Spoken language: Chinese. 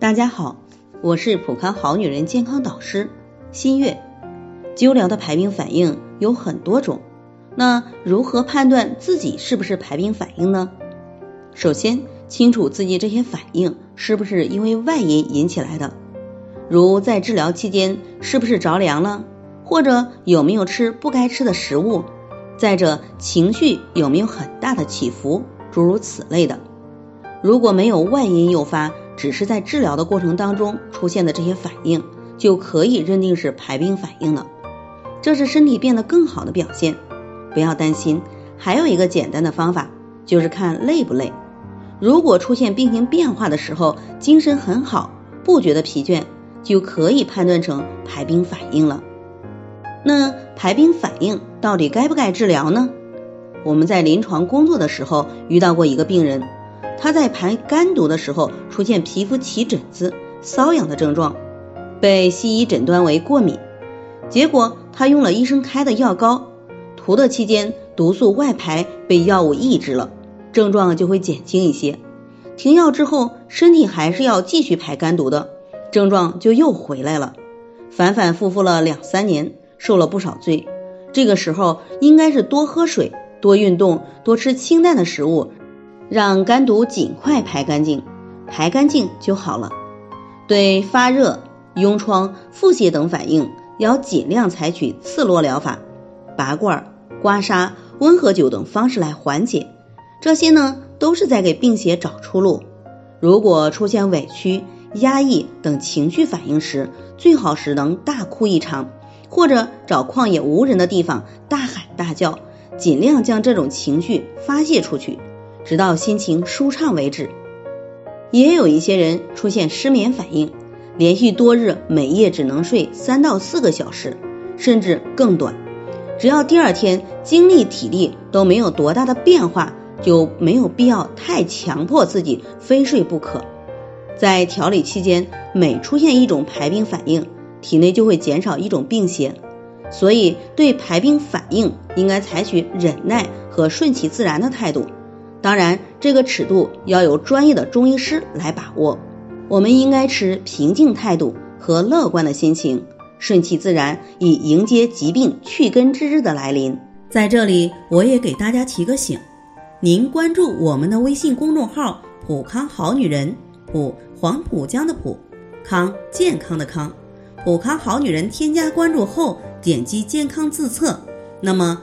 大家好，我是普康好女人健康导师新月。灸疗的排病反应有很多种，那如何判断自己是不是排病反应呢？首先，清楚自己这些反应是不是因为外因引起来的，如在治疗期间是不是着凉了，或者有没有吃不该吃的食物，再者情绪有没有很大的起伏，诸如此类的。如果没有外因诱发，只是在治疗的过程当中出现的这些反应，就可以认定是排病反应了。这是身体变得更好的表现，不要担心。还有一个简单的方法，就是看累不累。如果出现病情变化的时候，精神很好，不觉得疲倦，就可以判断成排病反应了。那排病反应到底该不该治疗呢？我们在临床工作的时候遇到过一个病人，他在排肝毒的时候出现皮肤起疹子、瘙痒的症状，被西医诊断为过敏。结果他用了医生开的药膏，涂的期间毒素外排被药物抑制了，症状就会减轻一些。停药之后，身体还是要继续排肝毒的，症状就又回来了。反反复复了两三年，受了不少罪。这个时候应该是多喝水、多运动、多吃清淡的食物，让肝毒尽快排干净，排干净就好了。对发热、痈疮、腹泻等反应。要尽量采取刺络疗法、拔罐、刮痧、温和灸等方式来缓解。这些呢，都是在给病邪找出路。如果出现委屈、压抑等情绪反应时，最好是能大哭一场，或者找旷野无人的地方大喊大叫，尽量将这种情绪发泄出去，直到心情舒畅为止。也有一些人出现失眠反应。连续多日，每夜只能睡三到四个小时，甚至更短。只要第二天精力体力都没有多大的变化，就没有必要太强迫自己非睡不可。在调理期间，每出现一种排病反应，体内就会减少一种病邪。所以，对排病反应应该采取忍耐和顺其自然的态度。当然，这个尺度要有专业的中医师来把握。我们应该持平静态度和乐观的心情，顺其自然，以迎接疾病去根之日的来临。在这里，我也给大家提个醒：您关注我们的微信公众号“普康好女人”，普黄浦江的普，康健康的康，普康好女人。添加关注后，点击健康自测，那么